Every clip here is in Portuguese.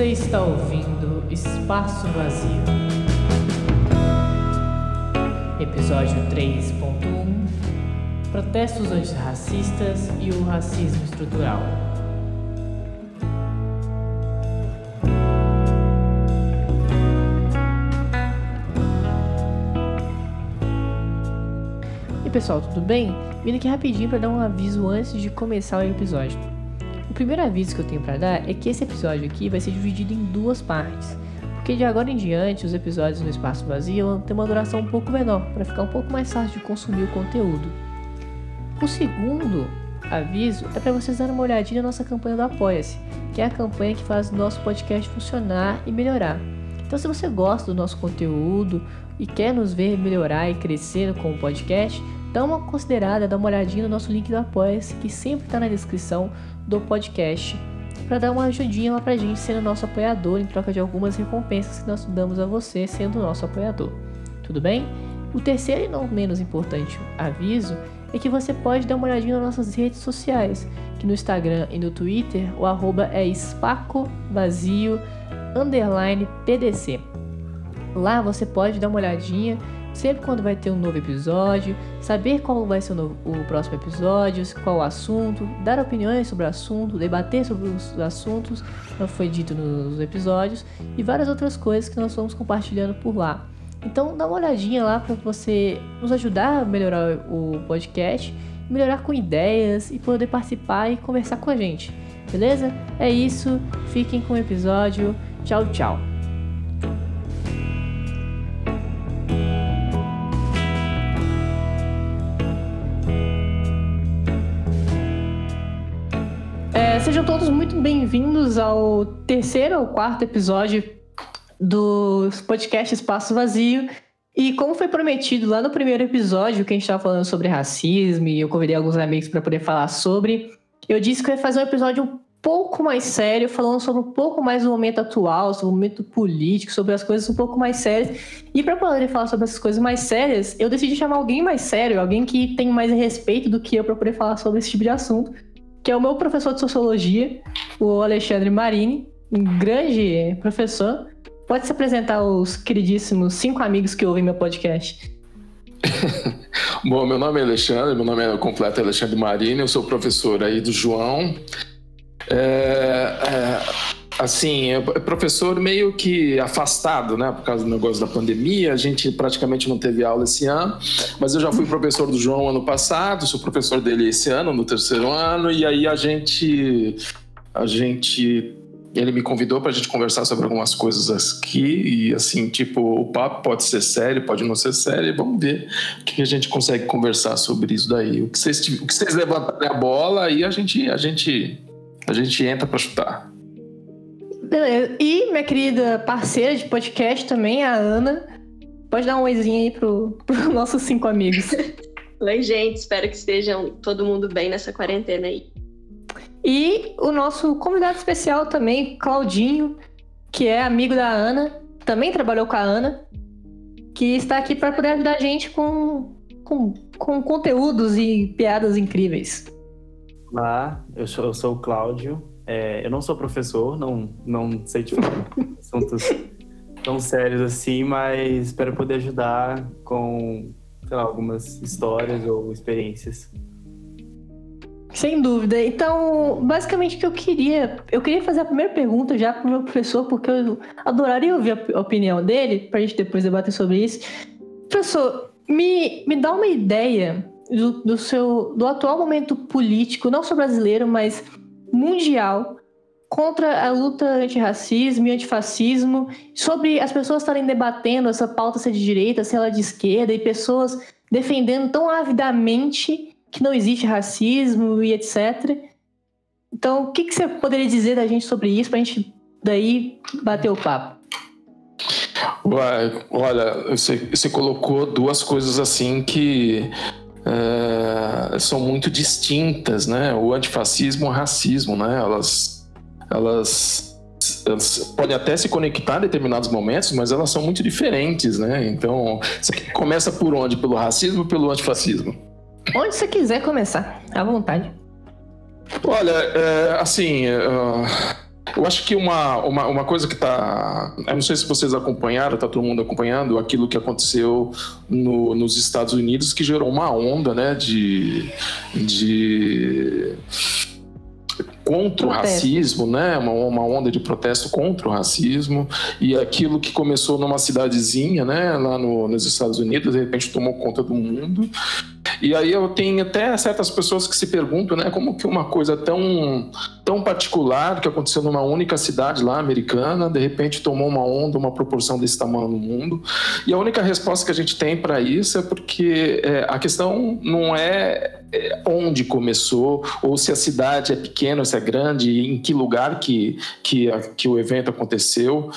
Você está ouvindo Espaço Vazio. Episódio 3.1 Protestos antirracistas e o racismo estrutural. E pessoal, tudo bem? Vindo aqui rapidinho para dar um aviso antes de começar o episódio. O primeiro aviso que eu tenho para dar é que esse episódio aqui vai ser dividido em duas partes, porque de agora em diante os episódios no espaço vazio vão ter uma duração um pouco menor, para ficar um pouco mais fácil de consumir o conteúdo. O segundo aviso é para vocês darem uma olhadinha na nossa campanha do Apoia-se, que é a campanha que faz o nosso podcast funcionar e melhorar. Então, se você gosta do nosso conteúdo e quer nos ver melhorar e crescer com o podcast, dá uma considerada, dá uma olhadinha no nosso link do Apoia-se, que sempre está na descrição do podcast, para dar uma ajudinha lá pra gente sendo nosso apoiador em troca de algumas recompensas que nós damos a você sendo nosso apoiador. Tudo bem? O terceiro e não menos importante aviso é que você pode dar uma olhadinha nas nossas redes sociais, que no Instagram e no Twitter o arroba é espacovazio underline pdc. Lá você pode dar uma olhadinha sempre quando vai ter um novo episódio, saber qual vai ser o, novo, o, próximo episódio, qual o assunto, dar opiniões sobre o assunto, debater sobre os assuntos que foi dito nos episódios e várias outras coisas que nós vamos compartilhando por lá. Então dá uma olhadinha lá para você nos ajudar a melhorar o podcast, melhorar com ideias e poder participar e conversar com a gente. Beleza? É isso. Fiquem com o episódio. Tchau, tchau. Bem-vindos ao terceiro ou quarto episódio do podcast Espaço Vazio. E como foi prometido lá no primeiro episódio, que a gente estava falando sobre racismo, e eu convidei alguns amigos para poder falar sobre, eu disse que eu ia fazer um episódio um pouco mais sério, falando sobre um pouco mais do momento atual, sobre o momento político, sobre as coisas um pouco mais sérias. E para poder falar sobre essas coisas mais sérias, eu decidi chamar alguém mais sério, alguém que tem mais respeito do que eu para poder falar sobre esse tipo de assunto que é o meu professor de sociologia, o Alexandre Marini, um grande professor. Pode se apresentar aos queridíssimos cinco amigos que ouvem meu podcast. Bom, meu nome é Alexandre, meu nome é completo Alexandre Marini, eu sou professor aí do João. É, é, assim, é professor meio que afastado, né, por causa do negócio da pandemia, a gente praticamente não teve aula esse ano, mas eu já fui professor do João ano passado, sou professor dele esse ano, no terceiro ano, e aí a gente, a gente, ele me convidou para a gente conversar sobre algumas coisas aqui, e assim, tipo, o papo pode ser sério, pode não ser sério, vamos ver o que a gente consegue conversar sobre isso daí. O que vocês, o que vocês levantarem a bola, aí a gente, a gente, a gente entra para chutar. Beleza. E minha querida parceira de podcast também, a Ana. Pode dar um oizinho aí pro, pro nossos cinco amigos. Oi, gente. Espero que estejam todo mundo bem nessa quarentena aí. E o nosso convidado especial também, Claudinho, que é amigo da Ana, também trabalhou com a Ana, que está aqui para poder ajudar a gente com, com, com conteúdos e piadas incríveis. Olá, eu sou, eu sou o Cláudio, é, eu não sou professor, não, não sei te falar assuntos tão sérios assim, mas espero poder ajudar com, sei lá, algumas histórias ou experiências. Sem dúvida. Então, basicamente o que eu queria, eu queria fazer a primeira pergunta já para o meu professor, porque eu adoraria ouvir a opinião dele, para a gente depois debater sobre isso. Professor, me, me dá uma ideia do, do seu do atual momento político, não só brasileiro, mas mundial contra a luta antirracismo e antifascismo, sobre as pessoas estarem debatendo essa pauta se é de direita, se ela é de esquerda, e pessoas defendendo tão avidamente que não existe racismo e etc. Então, o que, que você poderia dizer da gente sobre isso, para a gente daí bater o papo? Olha, você, você colocou duas coisas assim que é, são muito distintas, né? O antifascismo o racismo, né? Elas, elas, elas podem até se conectar em determinados momentos, mas elas são muito diferentes, né? Então, você começa por onde? Pelo racismo ou pelo antifascismo? Onde você quiser começar, à vontade. Olha, é, assim, uh, Eu acho que uma, uma, uma coisa que está. Eu não sei se vocês acompanharam, está todo mundo acompanhando aquilo que aconteceu no, nos Estados Unidos, que gerou uma onda né, de, de contra o racismo, né? Uma, uma onda de protesto contra o racismo e aquilo que começou numa cidadezinha, né? Lá no, nos Estados Unidos, de repente tomou conta do mundo. E aí eu tenho até certas pessoas que se perguntam, né? Como que uma coisa tão, tão particular que aconteceu numa única cidade lá americana, de repente tomou uma onda, uma proporção desse tamanho no mundo. E a única resposta que a gente tem para isso é porque é, a questão não é, é onde começou ou se a cidade é pequena, se é grande, em que lugar que, que, que o evento aconteceu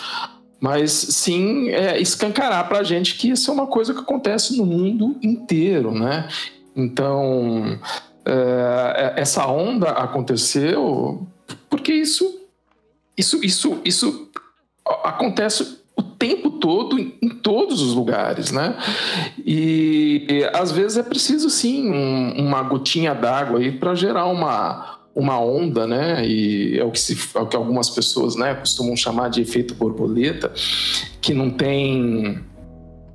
mas sim é, escancarar para a gente que isso é uma coisa que acontece no mundo inteiro, né? Então é, é, essa onda aconteceu porque isso, isso, isso, isso acontece o tempo todo em todos os lugares, né? E, e às vezes é preciso sim um, uma gotinha d'água aí para gerar uma uma onda, né? E é o que, se, é o que algumas pessoas, né, costumam chamar de efeito borboleta, que não tem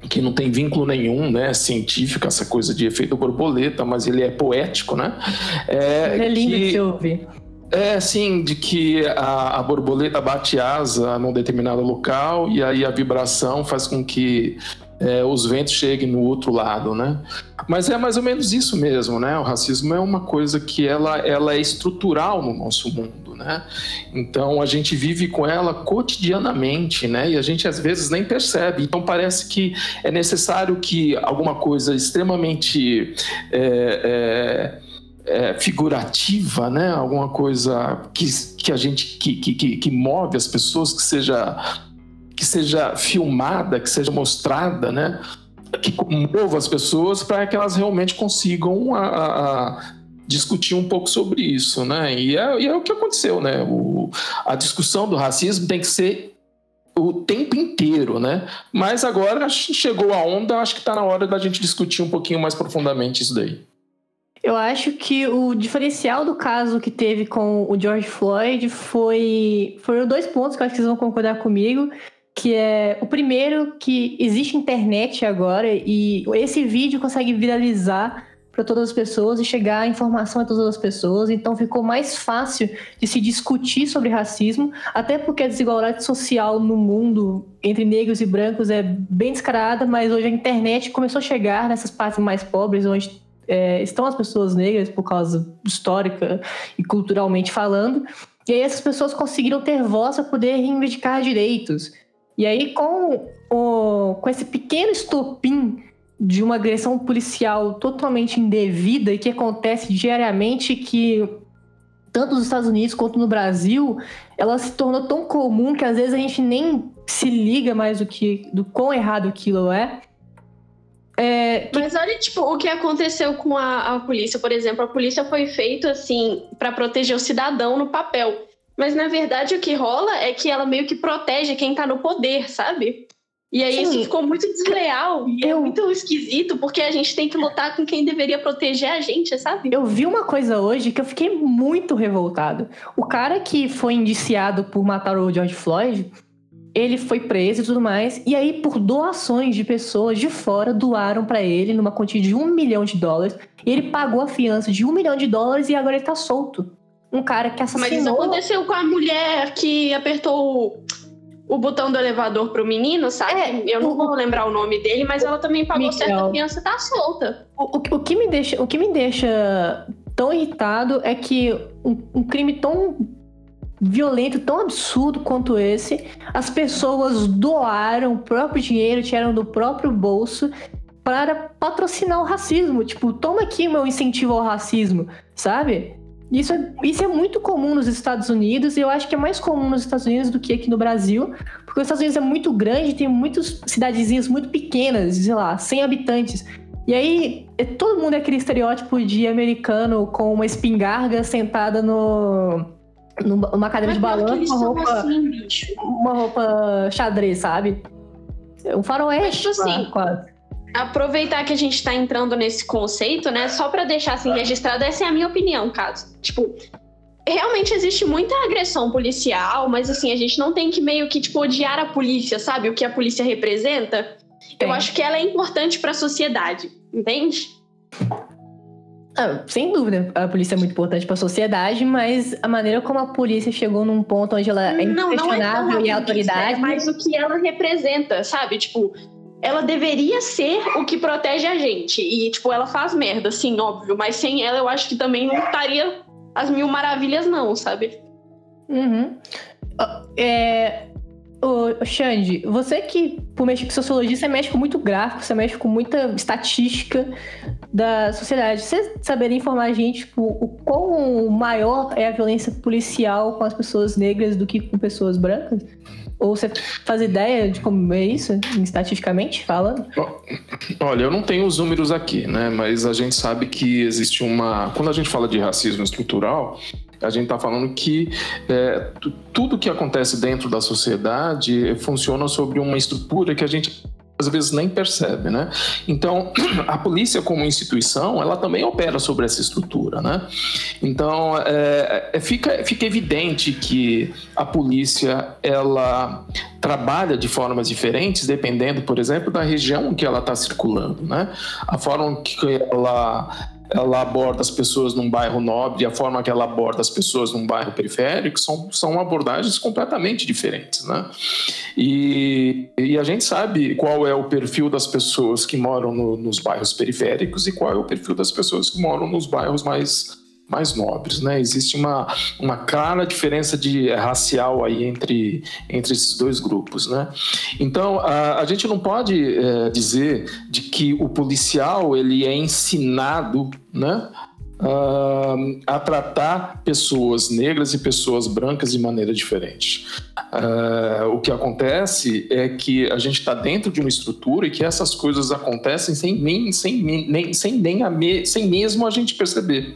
que não tem vínculo nenhum, né, científico, essa coisa de efeito borboleta, mas ele é poético, né? É, é lindo que, de se ouvir. É, sim, de que a, a, borboleta bate asa num determinado local e aí a vibração faz com que é, os ventos cheguem no outro lado, né? Mas é mais ou menos isso mesmo, né? O racismo é uma coisa que ela, ela é estrutural no nosso mundo, né? Então a gente vive com ela cotidianamente, né? E a gente às vezes nem percebe. Então parece que é necessário que alguma coisa extremamente é, é, é, figurativa, né? Alguma coisa que, que a gente que, que, que move as pessoas, que seja que seja filmada, que seja mostrada, né? Que mova as pessoas para que elas realmente consigam a, a, discutir um pouco sobre isso, né? E é, e é o que aconteceu, né? O, a discussão do racismo tem que ser o tempo inteiro, né? Mas agora chegou a onda, acho que está na hora da gente discutir um pouquinho mais profundamente isso daí. Eu acho que o diferencial do caso que teve com o George Floyd foi foram dois pontos que eu acho que vocês vão concordar comigo que é o primeiro que existe internet agora e esse vídeo consegue viralizar para todas as pessoas e chegar a informação a todas as pessoas, então ficou mais fácil de se discutir sobre racismo, até porque a desigualdade social no mundo entre negros e brancos é bem descarada, mas hoje a internet começou a chegar nessas partes mais pobres, onde é, estão as pessoas negras por causa histórica e culturalmente falando, e aí essas pessoas conseguiram ter voz para poder reivindicar direitos. E aí, com, o, com esse pequeno estopim de uma agressão policial totalmente indevida e que acontece diariamente, que tanto nos Estados Unidos quanto no Brasil, ela se tornou tão comum que às vezes a gente nem se liga mais do que do quão errado aquilo é. é Mas olha, tipo, o que aconteceu com a, a polícia, por exemplo, a polícia foi feita assim para proteger o cidadão no papel. Mas na verdade o que rola é que ela meio que protege quem tá no poder, sabe? E aí Sim. isso ficou muito desleal e é eu... é muito esquisito, porque a gente tem que lutar com quem deveria proteger a gente, sabe? Eu vi uma coisa hoje que eu fiquei muito revoltado. O cara que foi indiciado por matar o George Floyd, ele foi preso e tudo mais, e aí por doações de pessoas de fora doaram para ele numa quantia de um milhão de dólares, e ele pagou a fiança de um milhão de dólares e agora ele tá solto um cara que assassinou. Mas isso aconteceu com a mulher que apertou o, botão do elevador pro menino, sabe? É, eu não o, vou lembrar o nome dele, mas ela também pagou Miguel. certa criança tá solta. O, o, o, que me deixa, o que me deixa tão irritado é que um, um crime tão violento, tão absurdo quanto esse, as pessoas doaram o próprio dinheiro, tiraram do próprio bolso para patrocinar o racismo. Tipo, toma aqui meu incentivo ao racismo, sabe? Isso é, isso é muito comum nos Estados Unidos e eu acho que é mais comum nos Estados Unidos do que aqui no Brasil, porque os Estados Unidos é muito grande, tem muitas cidadezinhas muito pequenas, sei lá, 100 habitantes. E aí, é, todo mundo é aquele estereótipo de americano com uma espingarda sentada no, numa cadeira de balanço, uma roupa, assim, uma roupa xadrez, sabe? Um faroeste, Mas, tipo assim, quase aproveitar que a gente está entrando nesse conceito, né? Só para deixar assim registrado, essa é a minha opinião, caso. Tipo, realmente existe muita agressão policial, mas assim, a gente não tem que meio que tipo odiar a polícia, sabe? O que a polícia representa. Eu acho que ela é importante para a sociedade, entende? Ah, sem dúvida, a polícia é muito importante para a sociedade, mas a maneira como a polícia chegou num ponto onde ela é não, inquestionável não é e a autoridade. É mais o que ela representa, sabe? Tipo, ela deveria ser o que protege a gente. E, tipo, ela faz merda, sim, óbvio. Mas sem ela, eu acho que também não estaria as mil maravilhas, não, sabe? Uhum. É, Ô, Xande, você que, por mexer com sociologia, você mexe com muito gráfico, você mexe com muita estatística da sociedade. Você saberia informar a gente tipo, o quão maior é a violência policial com as pessoas negras do que com pessoas brancas? Ou você faz ideia de como é isso, estatisticamente falando? Olha, eu não tenho os números aqui, né? Mas a gente sabe que existe uma. Quando a gente fala de racismo estrutural, a gente está falando que é, tudo que acontece dentro da sociedade funciona sobre uma estrutura que a gente às vezes nem percebe, né? Então, a polícia como instituição, ela também opera sobre essa estrutura, né? Então, é, é, fica, fica evidente que a polícia, ela trabalha de formas diferentes, dependendo, por exemplo, da região que ela está circulando, né? A forma que ela ela aborda as pessoas num bairro nobre e a forma que ela aborda as pessoas num bairro periférico são, são abordagens completamente diferentes, né? E, e a gente sabe qual é o perfil das pessoas que moram no, nos bairros periféricos e qual é o perfil das pessoas que moram nos bairros mais mais nobres, né? Existe uma, uma clara diferença de racial aí entre, entre esses dois grupos, né? Então a, a gente não pode é, dizer de que o policial ele é ensinado, né? Uh, a tratar pessoas negras e pessoas brancas de maneira diferente. Uh, o que acontece é que a gente está dentro de uma estrutura e que essas coisas acontecem sem nem, sem, nem, sem, nem a me, sem mesmo a gente perceber.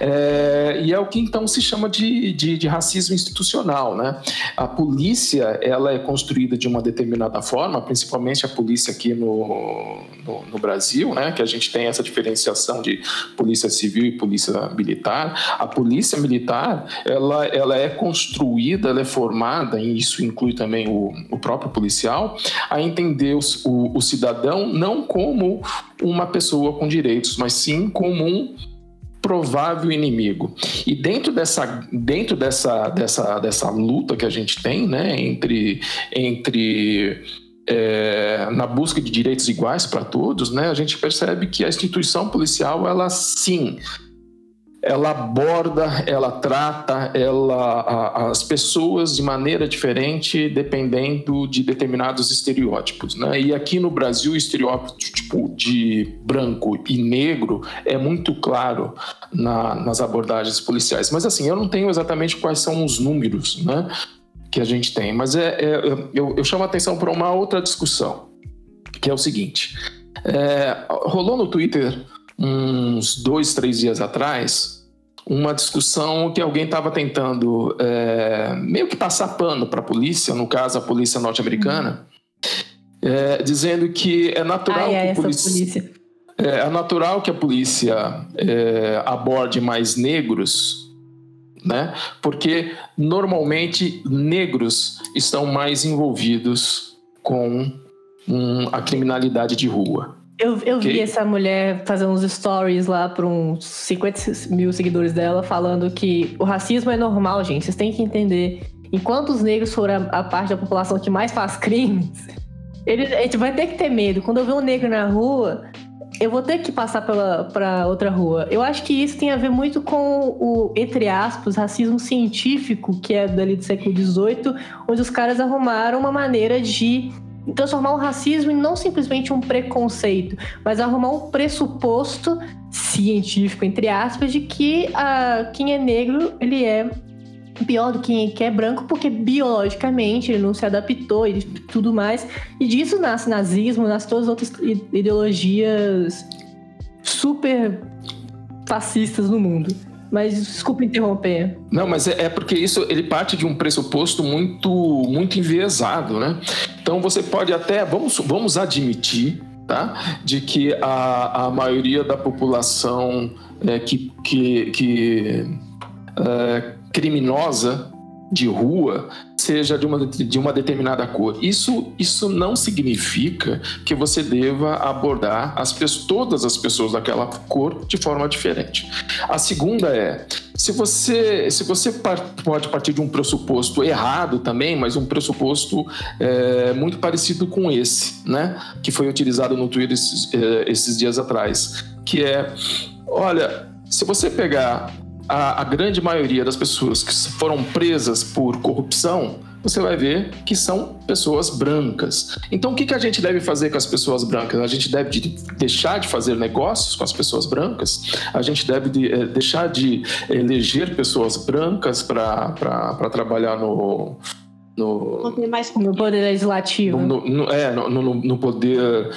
Uh, e é o que então se chama de, de, de, racismo institucional. Né? A polícia ela é construída de uma determinada forma, principalmente a polícia aqui no, no, no Brasil, né? que a gente tem essa diferenciação de polícia civil e polícia militar. A polícia militar ela, ela é construída, ela é formada, e isso inclui também o, o próprio policial, a entender os, o, o cidadão não como uma pessoa com direitos, mas sim como um provável inimigo. E dentro dessa, dentro dessa, dessa, dessa luta que a gente tem, né, entre, entre é, na busca de direitos iguais para todos, né, a gente percebe que a instituição policial, ela sim ela aborda, ela trata ela, a, as pessoas de maneira diferente dependendo de determinados estereótipos. Né? E aqui no Brasil, o estereótipo tipo, de branco e negro é muito claro na, nas abordagens policiais. Mas assim, eu não tenho exatamente quais são os números né, que a gente tem, mas é, é eu, eu chamo a atenção para uma outra discussão, que é o seguinte. É, rolou no Twitter uns dois, três dias atrás, uma discussão que alguém estava tentando é, meio que passar pano para a polícia, no caso a polícia norte-americana, é, dizendo que é natural Ai, que a polícia, polícia. É, é, natural que a polícia é, aborde mais negros, né? Porque normalmente negros estão mais envolvidos com a criminalidade de rua. Eu, eu okay. vi essa mulher fazer uns stories lá para uns 50 mil seguidores dela, falando que o racismo é normal, gente. Vocês têm que entender. Enquanto os negros forem a, a parte da população que mais faz crimes, eles, a gente vai ter que ter medo. Quando eu ver um negro na rua, eu vou ter que passar pela, pra outra rua. Eu acho que isso tem a ver muito com o, entre aspas, racismo científico, que é dali do século XVIII, onde os caras arrumaram uma maneira de transformar o racismo em não simplesmente um preconceito, mas arrumar um pressuposto científico, entre aspas, de que uh, quem é negro, ele é pior do que quem é branco, porque biologicamente ele não se adaptou e tudo mais. E disso nasce nazismo, nasce todas as outras ideologias super fascistas no mundo. Mas desculpa interromper. Não, mas é, é, porque isso ele parte de um pressuposto muito muito enviesado, né? Então você pode até vamos vamos admitir, tá, de que a, a maioria da população é, que que, que é, criminosa de rua seja de uma, de uma determinada cor. Isso, isso não significa que você deva abordar as pessoas, todas as pessoas daquela cor de forma diferente. A segunda é, se você, se você pode partir de um pressuposto errado também, mas um pressuposto é, muito parecido com esse, né, que foi utilizado no Twitter esses, é, esses dias atrás, que é, olha, se você pegar a, a grande maioria das pessoas que foram presas por corrupção, você vai ver que são pessoas brancas. Então, o que, que a gente deve fazer com as pessoas brancas? A gente deve de deixar de fazer negócios com as pessoas brancas? A gente deve de, é, deixar de eleger pessoas brancas para trabalhar no, no, no poder legislativo. No, no, é, no, no poder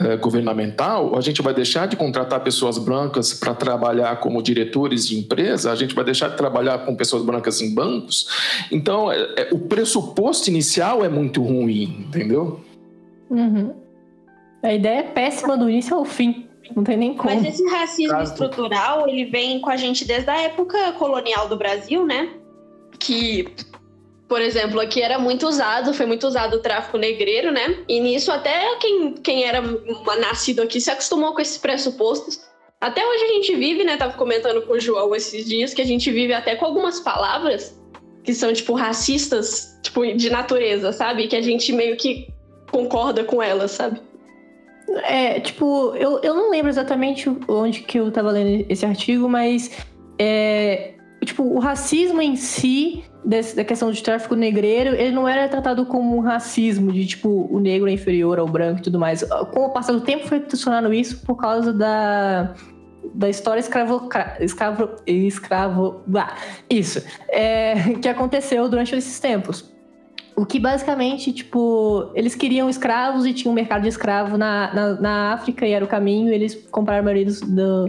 é, governamental, a gente vai deixar de contratar pessoas brancas para trabalhar como diretores de empresa, a gente vai deixar de trabalhar com pessoas brancas em bancos. Então, é, é, o pressuposto inicial é muito ruim, entendeu? Uhum. A ideia é péssima do início ao fim. Não tem nem como. Mas esse racismo estrutural, ele vem com a gente desde a época colonial do Brasil, né? Que por exemplo, aqui era muito usado, foi muito usado o tráfico negreiro, né? E nisso até quem, quem era nascido aqui se acostumou com esses pressupostos. Até hoje a gente vive, né? Tava comentando com o João esses dias que a gente vive até com algumas palavras que são, tipo, racistas, tipo, de natureza, sabe? Que a gente meio que concorda com elas, sabe? É, tipo, eu, eu não lembro exatamente onde que eu tava lendo esse artigo, mas é, tipo, o racismo em si desse, da questão de tráfico negreiro, ele não era tratado como um racismo, de tipo, o negro é inferior ao branco e tudo mais. Com o passar do tempo foi funcionando isso por causa da, da história escravo, escravo, escravo, ah, isso, é, que aconteceu durante esses tempos. O que basicamente, tipo, eles queriam escravos e tinha um mercado de escravo na, na, na África e era o caminho. eles compraram a maioria dos, do,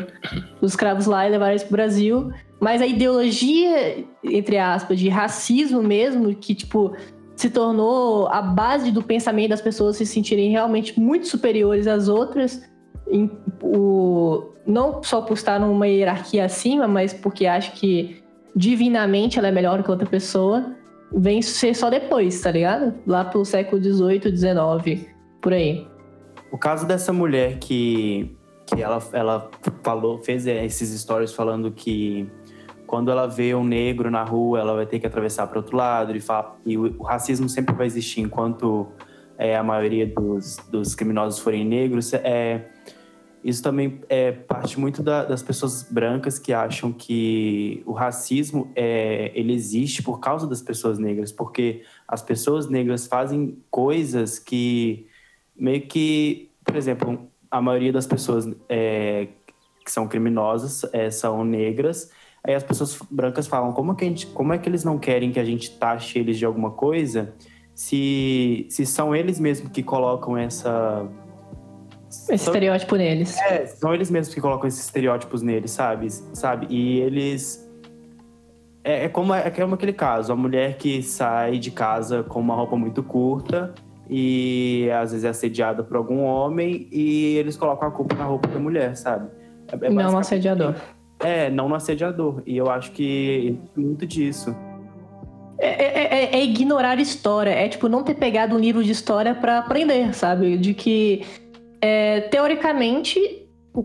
dos escravos lá e levaram eles pro Brasil. Mas a ideologia, entre aspas, de racismo mesmo, que, tipo, se tornou a base do pensamento das pessoas se sentirem realmente muito superiores às outras, em, o, não só por estar numa hierarquia acima, mas porque acha que divinamente ela é melhor que outra pessoa, vem ser só depois, tá ligado? Lá pro século XVIII, XIX, por aí. O caso dessa mulher que, que ela, ela falou, fez esses stories falando que quando ela vê um negro na rua, ela vai ter que atravessar para outro lado e, fala, e o, o, racismo sempre vai existir enquanto é, a maioria dos, dos, criminosos forem negros. É, isso também é parte muito da, das pessoas brancas que acham que o racismo é, ele existe por causa das pessoas negras, porque as pessoas negras fazem coisas que meio que, por exemplo, a maioria das pessoas é, que são criminosas é, são negras Aí as pessoas brancas falam: como, que a gente, como é que eles não querem que a gente taxe eles de alguma coisa se, se são eles mesmos que colocam essa. Esse são, estereótipo neles. É, são eles mesmos que colocam esses estereótipos neles, sabe? sabe? E eles. É, é, como, é como aquele caso: a mulher que sai de casa com uma roupa muito curta e às vezes é assediada por algum homem e eles colocam a culpa na roupa da mulher, sabe? É, é não, um assediador. É, não no assediador. E eu acho que muito disso. É, é, é, é, ignorar história. É tipo não ter pegado um livro de história para aprender, sabe? De que é, teoricamente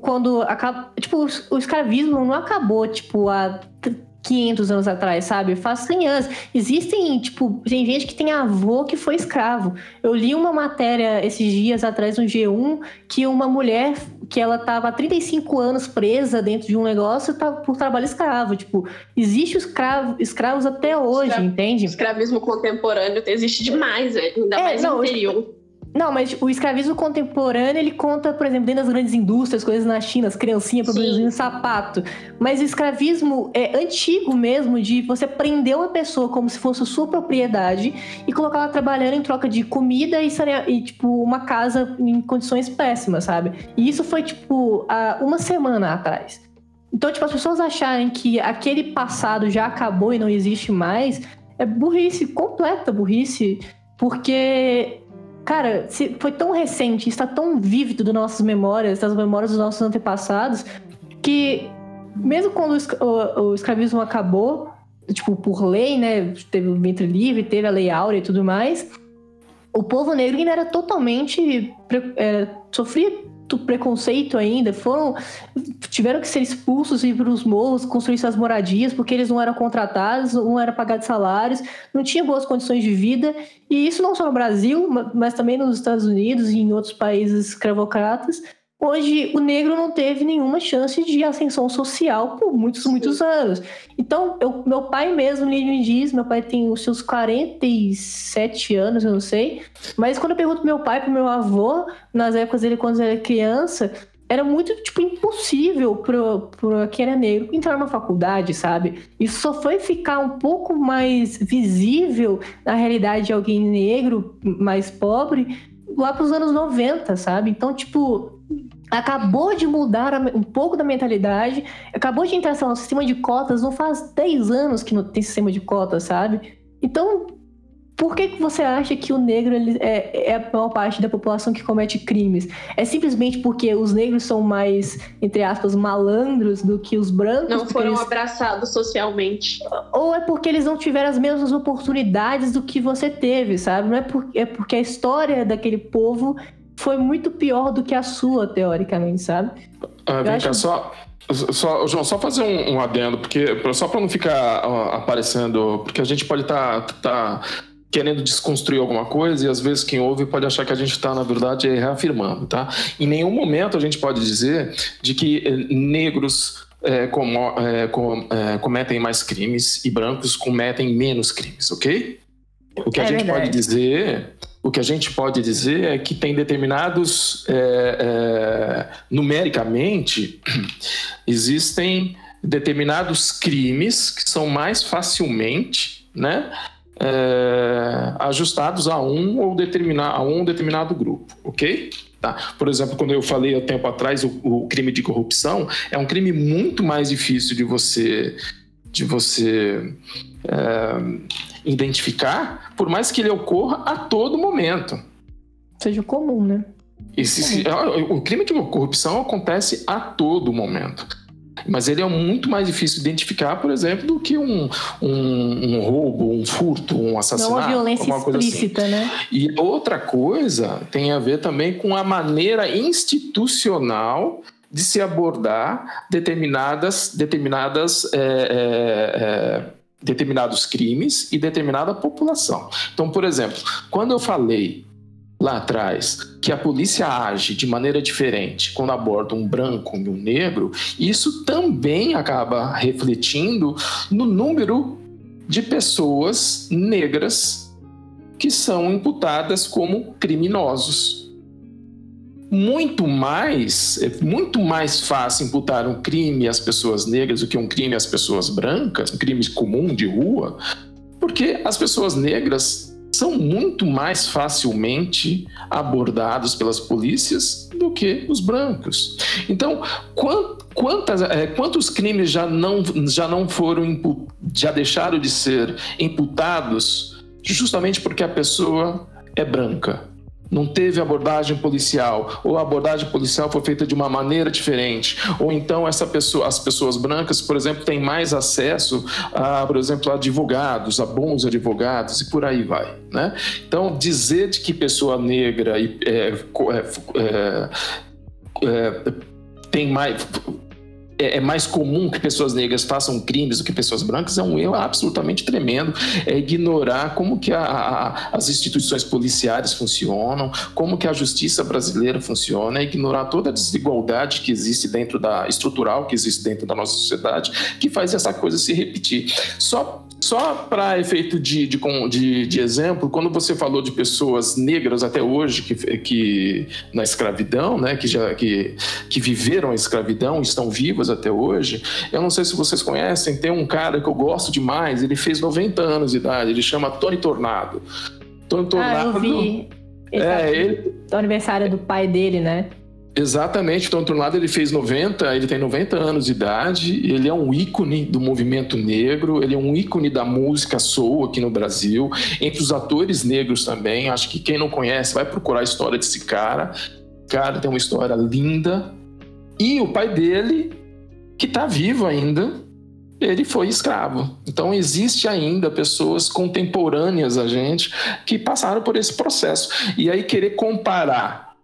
quando acaba, tipo o escravismo não acabou tipo há 500 anos atrás, sabe? Faz 100 anos. Existem, tipo, tem gente que tem avô que foi escravo. Eu li uma matéria esses dias atrás no G1 que uma mulher que ela tava há 35 anos presa dentro de um negócio tá, por trabalho escravo. Tipo, existe escravo, escravos até hoje, Escra entende? Escravismo contemporâneo existe demais, velho. Ainda é, mais não, no interior. Não, mas o escravismo contemporâneo, ele conta, por exemplo, dentro das grandes indústrias, coisas na China, as criancinhas produzindo sapato. Mas o escravismo é antigo mesmo, de você prender uma pessoa como se fosse sua propriedade e colocar ela trabalhando em troca de comida e, e tipo, uma casa em condições péssimas, sabe? E isso foi, tipo, há uma semana atrás. Então, tipo, as pessoas acharem que aquele passado já acabou e não existe mais, é burrice, completa burrice, porque Cara, se foi tão recente, está tão vívido das nossas memórias, das memórias dos nossos antepassados, que mesmo quando o, escravismo acabou, tipo, por lei, né? Teve o ventre livre, teve a lei áurea e tudo mais. O povo negro ainda era totalmente. É, sofria preconceito ainda, foram tiveram que ser expulsos e ir para os morros, construir suas moradias, porque eles não eram contratados, não eram pagados salários, não tinha boas condições de vida, e isso não só no Brasil, mas também nos Estados Unidos e em outros países escravocratas, onde o negro não teve nenhuma chance de ascensão social por muitos, muitos anos. Então, eu, meu pai mesmo me diz, meu pai tem os seus 47 anos, eu não sei, mas quando eu pergunto pro meu pai, pro meu avô, nas épocas dele quando ele era criança, era muito, tipo, impossível pro, pro quem era negro entrar numa faculdade, sabe? Isso só foi ficar um pouco mais visível na realidade de alguém negro, mais pobre, lá pros anos 90, sabe? Então, tipo, acabou de mudar um pouco da mentalidade, acabou de entrar, sei lá, no sistema de cotas, não faz 10 anos que não tem sistema de cotas, sabe? Então, por que, que você acha que o negro é, é, a maior parte da população que comete crimes? É simplesmente porque os negros são mais, entre aspas, malandros do que os brancos? Não foram eles... abraçados socialmente. Ou é porque eles não tiveram as mesmas oportunidades do que você teve, sabe? Não é, por... é porque a história daquele povo foi muito pior do que a sua, teoricamente, sabe? Ah, vem cá, só, só, João, só fazer um, um adendo, porque só para não ficar uh, aparecendo, porque a gente pode estar tá, tá querendo desconstruir alguma coisa e às vezes quem ouve pode achar que a gente está, na verdade, reafirmando, tá? Em nenhum momento a gente pode dizer de que eh, negros é, como, é, com, é, cometem mais crimes e brancos cometem menos crimes, ok? O que a gente verdade. pode dizer o que a gente pode dizer é que tem determinados, é, é, numericamente, existem determinados crimes que são mais facilmente, né, é, ajustados a um ou determinar a um determinado grupo, ok? Tá. Por exemplo, quando eu falei há tempo atrás o, o crime de corrupção é um crime muito mais difícil de você de você é, identificar, por mais que ele ocorra a todo momento. Seja comum, né? Esse, o crime de corrupção acontece a todo momento. Mas ele é muito mais difícil de identificar, por exemplo, do que um, um, um roubo, um furto, um assassinato. Não uma violência assim. explícita, assim. né? E outra coisa tem a ver também com a maneira institucional de se abordar determinadas, determinadas é, é, é, determinados crimes e determinada população. Então, por exemplo, quando eu falei lá atrás que a polícia age de maneira diferente quando aborda um branco e um negro, isso também acaba refletindo no número de pessoas negras que são imputadas como criminosos muito mais, é muito mais fácil imputar um crime às pessoas negras do que um crime às pessoas brancas, um crime comum de rua, porque as pessoas negras são muito mais facilmente abordados pelas polícias do que os brancos. Então, quantas, é, quantos crimes já não, já não foram, já deixaram de ser imputados justamente porque a pessoa é branca? Não teve abordagem policial, ou a abordagem policial foi feita de uma maneira diferente, ou então essa pessoa, as pessoas brancas, por exemplo, têm mais acesso a, por exemplo, a advogados, a bons advogados e por aí vai, né? Então dizer de que pessoa negra é, é, é, é, tem mais é, é, mais comum que pessoas negras façam crimes do que pessoas brancas é um erro absolutamente tremendo. É ignorar como que a, a, as instituições policiais funcionam, como que a justiça brasileira funciona, é ignorar toda a desigualdade que existe dentro da estrutural que existe dentro da nossa sociedade, que faz essa coisa se repetir. Só só para efeito de, de, de, de, exemplo, quando você falou de pessoas negras até hoje que, que na escravidão, né, que, já, que, que viveram a escravidão, estão vivas até hoje, eu não sei se vocês conhecem, tem um cara que eu gosto demais, ele fez 90 anos de idade, ele chama Tony Tornado. Tony Tornado. Ah, eu vi. Ele é, ele... O aniversário do pai dele, né? Exatamente, então, outro lado ele fez 90, ele tem 90 anos de idade, ele é um ícone do movimento negro, ele é um ícone da música soul aqui no Brasil, entre os atores negros também, acho que quem não conhece vai procurar a história desse cara, o cara tem uma história linda, e o pai dele, que está vivo ainda, ele foi escravo. Então existe ainda pessoas contemporâneas a gente que passaram por esse processo. E aí querer comparar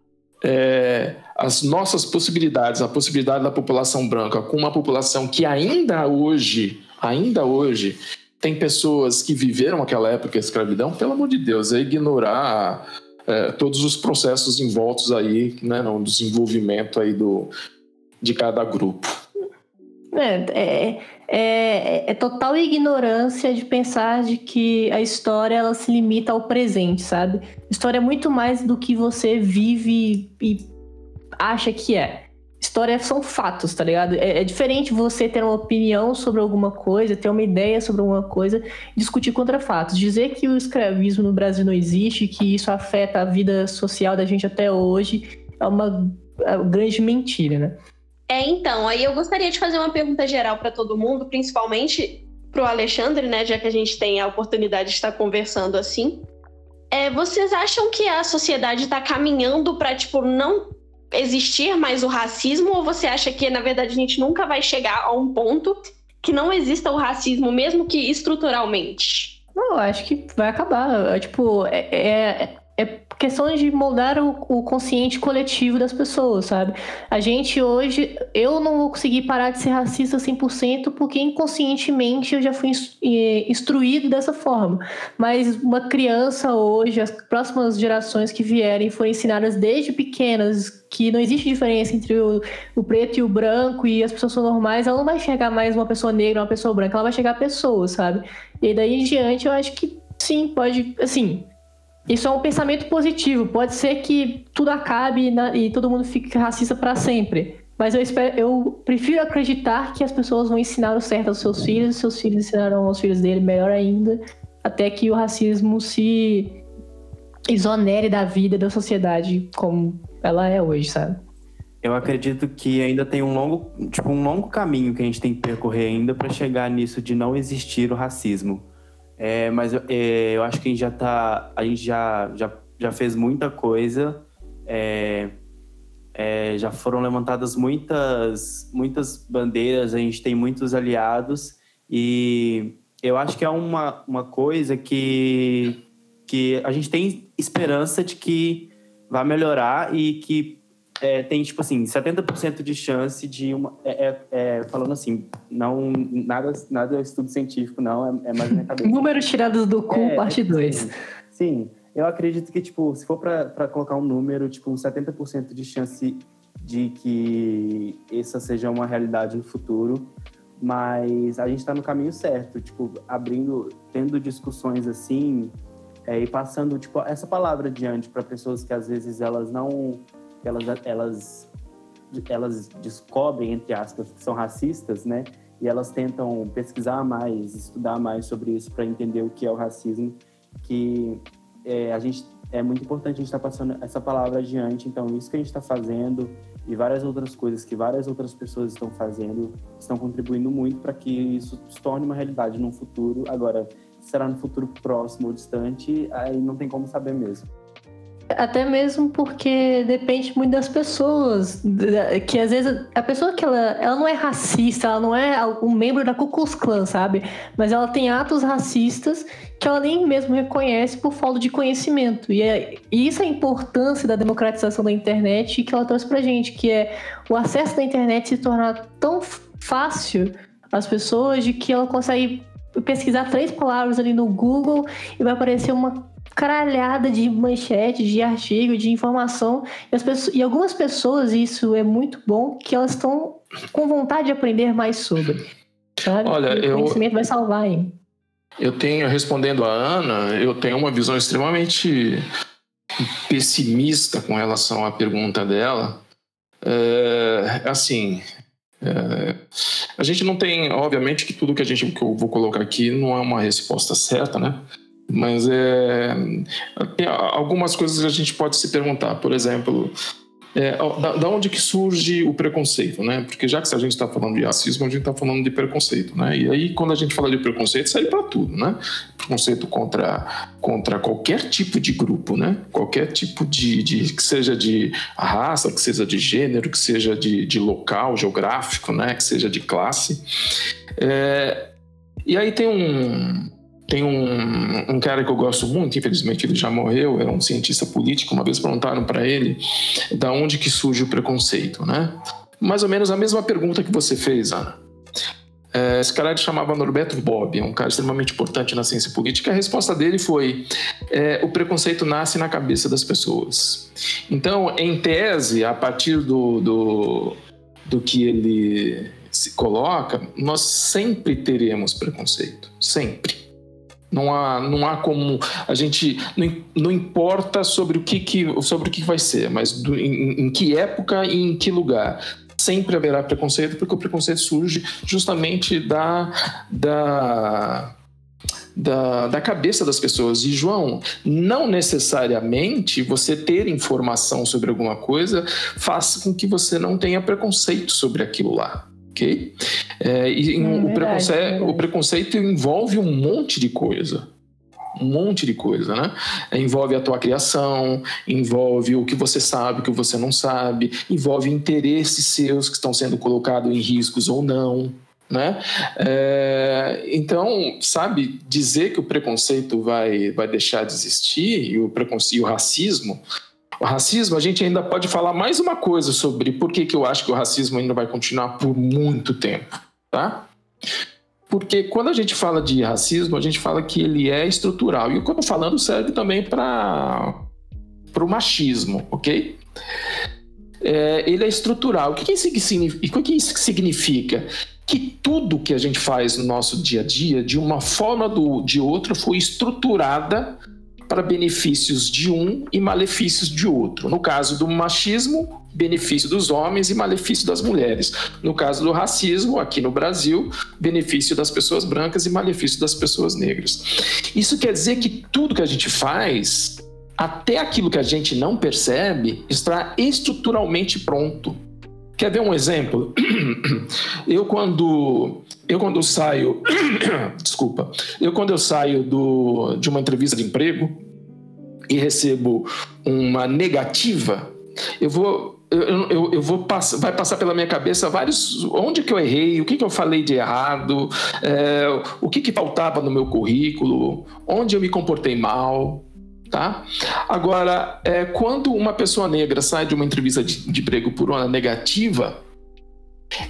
é, as nossas possibilidades, a possibilidade da população branca com uma população que ainda hoje, ainda hoje, tem pessoas que viveram aquela época de escravidão, pelo amor de Deus, é ignorar é, todos os processos envoltos aí, né, no desenvolvimento aí do, de cada grupo. É, é, é, é, total ignorância de pensar de que a história ela se limita ao presente, sabe? História é muito mais do que você vive e acha que é. História são fatos, tá ligado? É, é diferente você ter uma opinião sobre alguma coisa, ter uma ideia sobre alguma coisa, discutir contra fatos. Dizer que o escravismo no Brasil não existe, que isso afeta a vida social da gente até hoje, é uma, é uma grande mentira, né? É, então, aí eu gostaria de fazer uma pergunta geral para todo mundo, principalmente para o Alexandre, né, já que a gente tem a oportunidade de estar conversando assim. É, vocês acham que a sociedade está caminhando para tipo não existir mais o racismo ou você acha que na verdade a gente nunca vai chegar a um ponto que não exista o racismo, mesmo que estruturalmente? Não, acho que vai acabar. É, tipo, é, é, é questão de moldar o, o, consciente coletivo das pessoas, sabe? A gente hoje, eu não vou conseguir parar de ser racista 100% porque inconscientemente eu já fui instruído dessa forma. Mas uma criança hoje, as próximas gerações que vierem foram ensinadas desde pequenas que não existe diferença entre o, o preto e o branco e as pessoas são normais, ela não vai chegar mais uma pessoa negra, uma pessoa branca, ela vai chegar pessoas, sabe? E daí em diante eu acho que sim, pode, assim, isso é um pensamento positivo. Pode ser que tudo acabe e todo mundo fique racista para sempre. Mas eu, espero, eu prefiro acreditar que as pessoas vão ensinar o certo aos seus filhos, e seus filhos ensinarão aos filhos dele melhor ainda, até que o racismo se exonere da vida da sociedade como ela é hoje, sabe? Eu acredito que ainda tem um longo, tipo, um longo caminho que a gente tem que percorrer ainda para chegar nisso de não existir o racismo. É, mas é, eu acho que a gente já tá. A gente já, já, já fez muita coisa. É, é, já foram levantadas muitas, muitas bandeiras, a gente tem muitos aliados. E eu acho que é uma, uma coisa que, que a gente tem esperança de que vai melhorar e que é, tem, tipo assim, 70% de chance de uma. É, é, é, falando assim, não, nada, nada estudo científico, não, é, é mais minha cabeça. Números tirados do cu, é, parte 2. Sim, sim, eu acredito que, tipo, se for para colocar um número, tipo, 70% de chance de que essa seja uma realidade no futuro, mas a gente está no caminho certo, tipo, abrindo, tendo discussões assim, é, e passando, tipo, essa palavra adiante para pessoas que às vezes elas não elas, elas, elas descobrem, entre aspas, que são racistas, né? E elas tentam pesquisar mais, estudar mais sobre isso para entender o que é o racismo, que é, a gente é muito importante a gente estar tá passando essa palavra adiante. Então, isso que a gente está fazendo e várias outras coisas que várias outras pessoas estão fazendo estão contribuindo muito para que isso se torne uma realidade no futuro. Agora, será no futuro próximo ou distante, aí não tem como saber mesmo. Até mesmo porque depende muito das pessoas. Que às vezes a pessoa que ela, ela não é racista, ela não é um membro da Ku Klux Klan, sabe? Mas ela tem atos racistas que ela nem mesmo reconhece por falta de conhecimento. E, é, e isso é a importância da democratização da internet que ela trouxe pra gente, que é o acesso da internet se tornar tão fácil às pessoas de que ela consegue pesquisar três palavras ali no Google e vai aparecer uma caralhada de manchete, de artigo, de informação. E, as pessoas, e algumas pessoas, isso é muito bom, que elas estão com vontade de aprender mais sobre. Sabe? Olha, o conhecimento vai salvar hein? Eu tenho, respondendo a Ana, eu tenho uma visão extremamente pessimista com relação à pergunta dela. É, assim, é, a gente não tem, obviamente, que tudo que a gente que eu vou colocar aqui não é uma resposta certa, né? Mas é, tem algumas coisas que a gente pode se perguntar. Por exemplo, é, da, da, onde que surge o preconceito, né? Porque já que a gente está falando de racismo, a gente está falando de preconceito, né? E aí, quando a gente fala de preconceito, sai para tudo, né? preconceito contra, contra qualquer tipo de grupo, né? Qualquer tipo de, de que seja de raça, que seja de gênero, que seja de, de local geográfico, né? Que seja de classe. É, e aí tem um tem um, um, cara que eu gosto muito, infelizmente ele já morreu, era um cientista político. Uma vez perguntaram para ele da onde que surge o preconceito, né? Mais ou menos a mesma pergunta que você fez, Ana. É, esse cara chamava Norberto Bob, é um cara extremamente importante na ciência política. A resposta dele foi: é, o preconceito nasce na cabeça das pessoas. Então, em tese, a partir do, do, do que ele se coloca, nós sempre teremos preconceito, sempre. Não há, não há como a gente não, não importa sobre o que, que sobre o que vai ser, mas do, em, em que época e em que lugar sempre haverá preconceito, porque o preconceito surge justamente da, da, da, da, cabeça das pessoas. E, João, não necessariamente você ter informação sobre alguma coisa faz com que você não tenha preconceito sobre aquilo lá ok? É, e é, o, verdade, preconceito, o preconceito envolve um monte de coisa um monte de coisa, né? Envolve a tua criação, envolve o que você sabe, o que você não sabe, envolve interesses seus que estão sendo colocados em riscos ou não, né? É, então, sabe, dizer que o preconceito vai, vai deixar de existir e o preconceito, e o racismo o racismo, a gente ainda pode falar mais uma coisa sobre por que, que eu acho que o racismo ainda vai continuar por muito tempo, tá? Porque quando a gente fala de racismo, a gente fala que ele é estrutural. E o que eu estou falando serve também para o machismo, ok? É, ele é estrutural. O que, que? O que isso significa? Que tudo que a gente faz no nosso dia a dia, de uma forma ou de outra, foi estruturada para benefícios de um e malefícios de outro. No caso do machismo, benefício dos homens e malefício das mulheres. No caso do racismo, aqui no Brasil, benefício das pessoas brancas e malefício das pessoas negras. Isso quer dizer que tudo que a gente faz, até aquilo que a gente não percebe, está estruturalmente pronto. Quer ver um exemplo? Eu quando eu quando saio, desculpa, eu quando eu saio do, de uma entrevista de emprego e recebo uma negativa, eu vou eu, eu, eu, vou passar, vai passar pela minha cabeça vários onde que eu errei, o que que eu falei de errado, é, o que que faltava no meu currículo, onde eu me comportei mal, tá? Agora, é, quando uma pessoa negra sai de uma entrevista de, de emprego por uma negativa,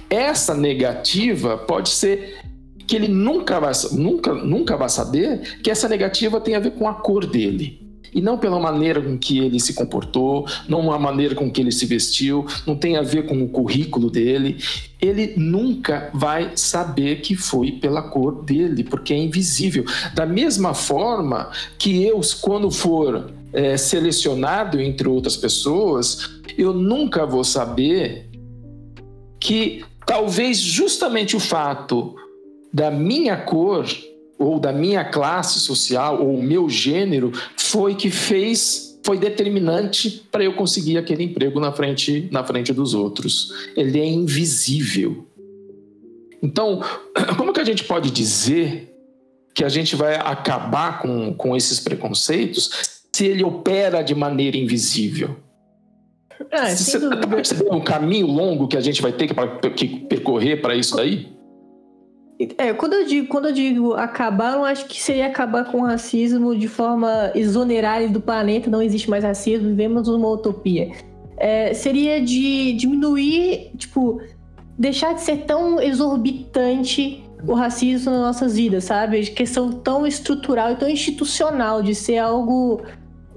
essa negativa pode ser que ele nunca vai, nunca, nunca vai saber que essa negativa tem a ver com a cor dele. E não pela maneira com que ele se comportou, não a maneira com que ele se vestiu, não tem a ver com o currículo dele. Ele nunca vai saber que foi pela cor dele, porque é invisível. Da mesma forma que eu, quando for é, selecionado entre outras pessoas, eu nunca vou saber que talvez justamente o fato da minha cor ou da minha classe social ou o meu gênero foi que fez foi determinante para eu conseguir aquele emprego na frente na frente dos outros. Ele é invisível. Então, como que a gente pode dizer que a gente vai acabar com, com esses preconceitos se ele opera de maneira invisível? Ah, Você está percebendo um caminho longo que a gente vai ter que, que percorrer para isso daí? É, quando eu, digo, quando eu digo acabar, eu acho que seria acabar com o racismo de forma exonerar do planeta, não existe mais racismo, vivemos uma utopia. É, seria de diminuir, tipo, deixar de ser tão exorbitante o racismo nas nossas vidas, sabe? De questão tão estrutural e tão institucional, de ser algo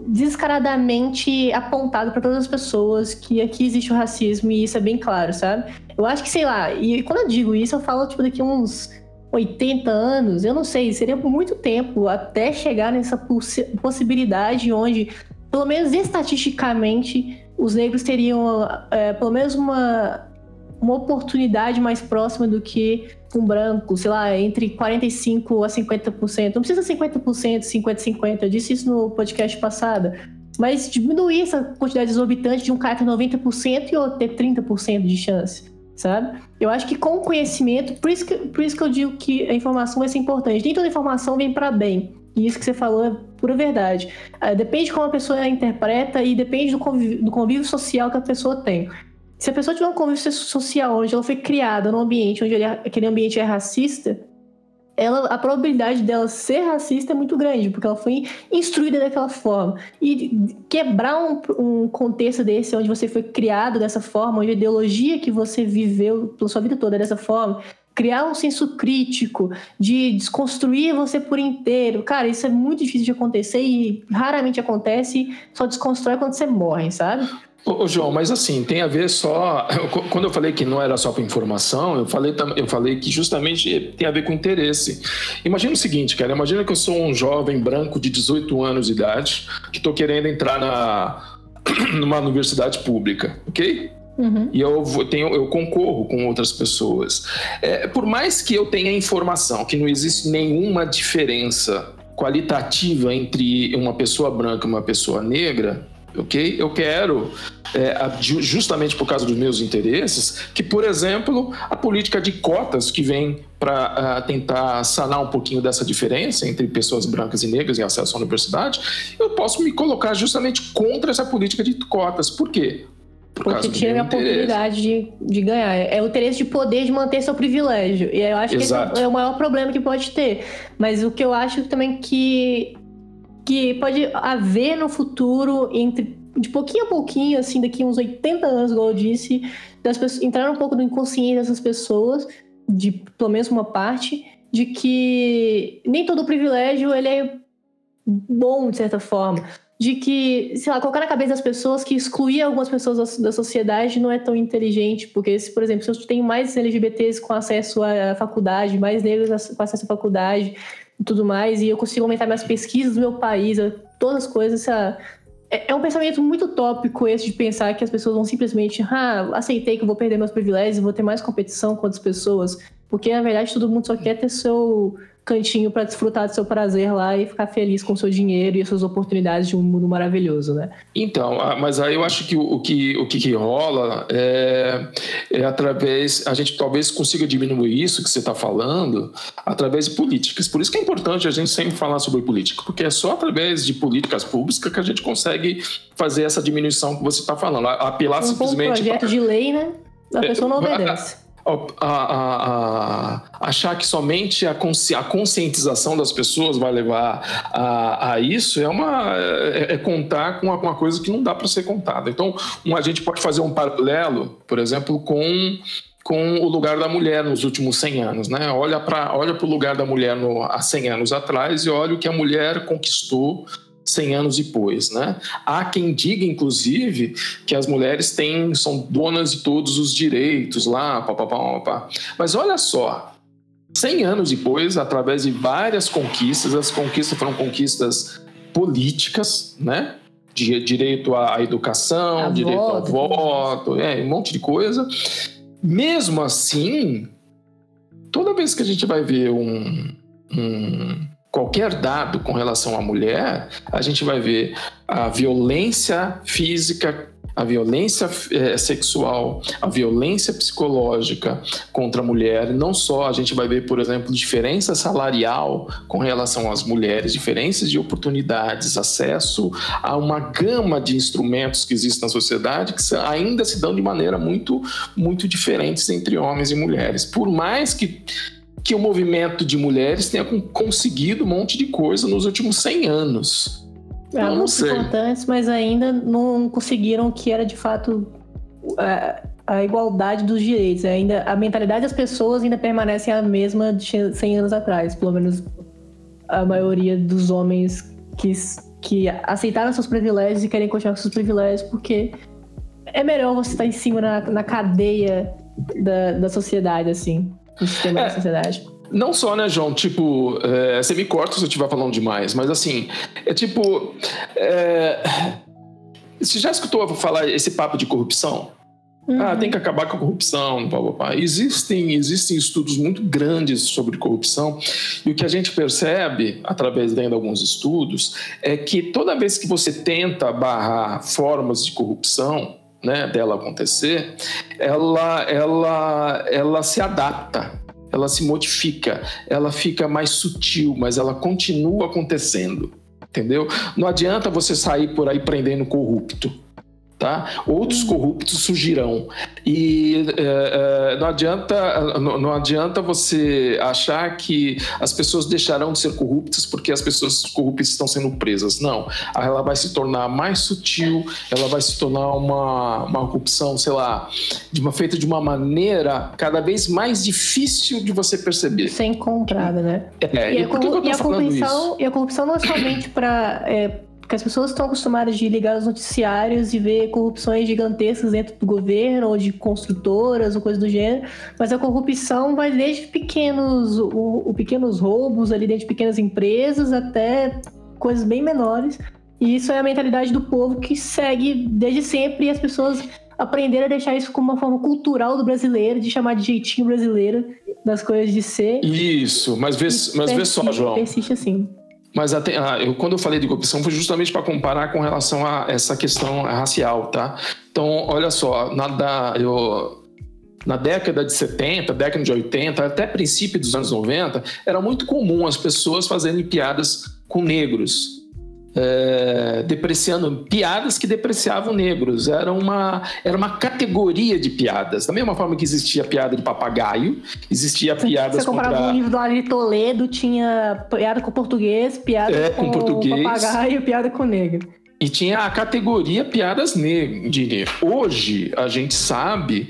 descaradamente apontado para todas as pessoas que aqui existe o racismo e isso é bem claro, sabe? Eu acho que, sei lá, e quando eu digo isso, eu falo, tipo, daqui uns 80 anos, eu não sei, seria por muito tempo até chegar nessa possi possibilidade onde, pelo menos estatisticamente, os negros teriam é, pelo menos uma, uma oportunidade mais próxima do que um branco, sei lá, entre 45% a 50%. Não precisa 50%, 50-50. Eu disse isso no podcast passado. Mas diminuir essa quantidade exorbitante de um cara ter 90% e outro ter 30% de chance, sabe? Eu acho que com o conhecimento, por isso que, por isso que eu digo que a informação vai ser importante. Nem toda informação vem para bem. E isso que você falou é pura verdade. Uh, depende de como a pessoa interpreta e depende do convívio, do convívio social que a pessoa tem. Se a pessoa tiver um convívio social onde ela foi criada num ambiente onde ele, aquele ambiente é racista, ela, a probabilidade dela ser racista é muito grande, porque ela foi instruída daquela forma. E quebrar um, um, contexto desse, onde você foi criado dessa forma, onde a ideologia que você viveu pela sua vida toda é dessa forma, criar um senso crítico, de desconstruir você por inteiro. Cara, isso é muito difícil de acontecer e raramente acontece, só desconstrói quando você morre, sabe? Ô, João, mas assim, tem a ver só. Quando eu falei que não era só para informação, eu falei, eu falei que justamente tem a ver com interesse. Imagina o seguinte, cara: imagina que eu sou um jovem branco de 18 anos de idade que estou querendo entrar na, numa universidade pública, ok? Uhum. E eu, tenho, eu concorro com outras pessoas. É, por mais que eu tenha informação que não existe nenhuma diferença qualitativa entre uma pessoa branca e uma pessoa negra, ok? Eu quero, é, justamente por causa dos meus interesses, que, por exemplo, a política de cotas que vem para tentar sanar um pouquinho dessa diferença entre pessoas brancas e negras em acesso à universidade, eu posso me colocar justamente contra essa política de cotas. Por quê? Por Porque tira a oportunidade de, de ganhar. É o interesse de poder de manter seu privilégio. E eu acho Exato. que esse é o maior problema que pode ter. Mas o que eu acho também que que pode haver no futuro, entre de pouquinho a pouquinho, assim, daqui uns 80 anos, igual eu disse, das pessoas, entrar um pouco no inconsciente dessas pessoas, de pelo menos uma parte, de que nem todo privilégio ele é bom, de certa forma. De que, sei lá, colocar na cabeça das pessoas que excluir algumas pessoas da, da sociedade não é tão inteligente, porque, se, por exemplo, se eu tenho mais LGBTs com acesso à faculdade, mais negros com acesso à faculdade, e tudo mais, e eu consigo aumentar minhas pesquisas do meu país, todas as coisas. Essa... É, é um pensamento muito tópico esse de pensar que as pessoas vão simplesmente, ah, aceitei que eu vou perder meus privilégios, vou ter mais competição com outras pessoas, porque na verdade todo mundo só quer ter seu cantinho para desfrutar do seu prazer lá e ficar feliz com o seu dinheiro e as suas oportunidades de um mundo maravilhoso, né? Então, ah, mas aí eu acho que o, que, o que, que rola é, é, através. A gente talvez consiga diminuir isso que você está falando através de políticas. Por isso que é importante a gente sempre falar sobre política, porque é só através de políticas públicas que a gente consegue fazer essa diminuição que você está falando. Apelar um simplesmente. Um projeto de lei, né? A pessoa não é, obedece a, a, a, achar que somente a, consci, a, conscientização das pessoas vai levar a, isso é, uma, é, é contar com uma, coisa que não dá para ser contada. Então, um, a gente pode fazer um paralelo, por exemplo, com com o lugar da mulher nos últimos 100 anos, né? Olha para olha o lugar da mulher no, há 100 anos atrás e olha o que a mulher conquistou 100 anos depois, né? Há quem diga, inclusive, que as mulheres têm, são donas de todos os direitos lá, pá, pá, pá, pá. Mas olha só, 100 anos depois, através de várias conquistas, as conquistas foram conquistas políticas, né? De direito à educação, a direito voto, ao voto, é, um monte de coisa. Mesmo assim, toda vez que a gente vai ver um, um qualquer dado com relação à mulher, a gente vai ver a violência física, a violência é, sexual, a violência psicológica contra a mulher. Não só a gente vai ver, por exemplo, diferença salarial com relação às mulheres, diferenças de oportunidades, acesso a uma gama de instrumentos que existem na sociedade que ainda se dão de maneira muito, muito diferentes entre homens e mulheres. Por mais que que o movimento de mulheres tenha conseguido um monte de coisa nos últimos 100 anos. É, eu não sei. importantes, mas ainda não conseguiram o que era de fato a, a igualdade dos direitos. Ainda a mentalidade das pessoas ainda permanece a mesma de 100 anos atrás, pelo menos a maioria dos homens que, que aceitaram seus privilégios e querem continuar com seus privilégios, porque é melhor você estar em cima na, na cadeia da, da sociedade, assim no sistema é, da sociedade. Não só, né, João? Tipo, é, você me corta se eu estiver falando demais, mas assim, é tipo. É, você já escutou falar esse papo de corrupção? Uhum. Ah, tem que acabar com a corrupção, blá, blá, blá. Existem, existem estudos muito grandes sobre corrupção e o que a gente percebe, através de alguns estudos, é que toda vez que você tenta barrar formas de corrupção, né, dela acontecer, ela, ela, ela se adapta. ela se modifica, ela fica mais sutil, mas ela continua acontecendo. Entendeu? Não adianta você sair por aí prendendo corrupto tá? Outros hum. corruptos surgirão. E é, é, não, adianta, não, não, adianta você achar que as pessoas deixarão de ser corruptas porque as pessoas corruptas estão sendo presas. Não. Ela vai se tornar mais sutil, ela vai se tornar uma, uma corrupção, sei lá, de uma, feita de uma maneira cada vez mais difícil de você perceber. Sem comprada, né? É, e, e, a, por que, que eu tô e falando isso? E a corrupção não é somente para. É, porque as pessoas estão acostumadas de ligar os noticiários e ver corrupções gigantescas dentro do governo, ou de construtoras, ou coisa do gênero. Mas a corrupção vai desde pequenos, o, o pequenos roubos ali dentro de pequenas empresas até coisas bem menores. E isso é a mentalidade do povo que segue desde sempre e as pessoas aprenderam a deixar isso como uma forma cultural do brasileiro, de chamar de jeitinho brasileiro das coisas de ser. Isso, mas vê, mas vê só, João. Persiste assim. Mas até, ah, eu, quando eu falei de corrupção foi justamente para comparar com relação a essa questão racial, tá? Então, olha só, na, eu, na década de 70, década de 80, até princípio dos anos 90, era muito comum as pessoas fazerem piadas com negros é, depreciando piadas que depreciavam negros. Era uma, era uma categoria de piadas. Da mesma forma que existia piada de papagaio, existia piadas Você comprava contra... um livro do Ari Toledo, tinha piada com português, piada é, com, com português. papagaio, piada com negro. E tinha a categoria piadas negras. Hoje, a gente sabe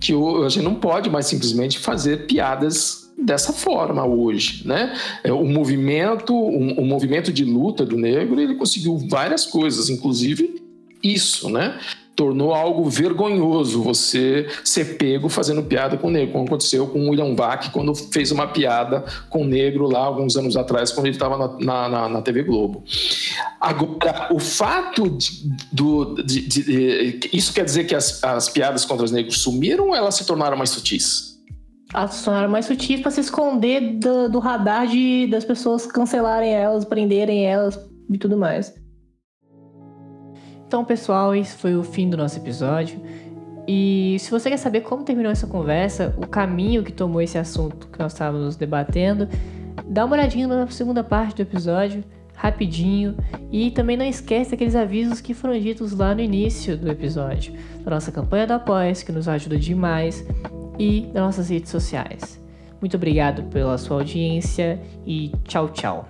que a gente não pode mais simplesmente fazer piadas dessa forma hoje, né? É, o movimento, o, movimento de luta do negro, ele conseguiu várias coisas, inclusive isso, né? tornou algo vergonhoso você ser pego fazendo piada com o negro, como aconteceu com o William Vac quando fez uma piada com o negro lá alguns anos atrás, quando ele estava na, na, na, TV Globo. Agora, o fato de, do, de, de, de, isso quer dizer que as, as piadas contra os negros sumiram ou elas se tornaram mais sutis? Elas se tornaram mais sutis para se esconder do, do radar de, das pessoas cancelarem elas, prenderem elas e tudo mais. Então, pessoal, esse foi o fim do nosso episódio. E se você quer saber como terminou essa conversa, o caminho que tomou esse assunto que nós estávamos debatendo, dá uma olhadinha na segunda parte do episódio, rapidinho. E também não esquece daqueles avisos que foram ditos lá no início do episódio. Da nossa campanha do apoia que nos ajuda demais e nas nossas redes sociais. Muito obrigado pela sua audiência e tchau, tchau.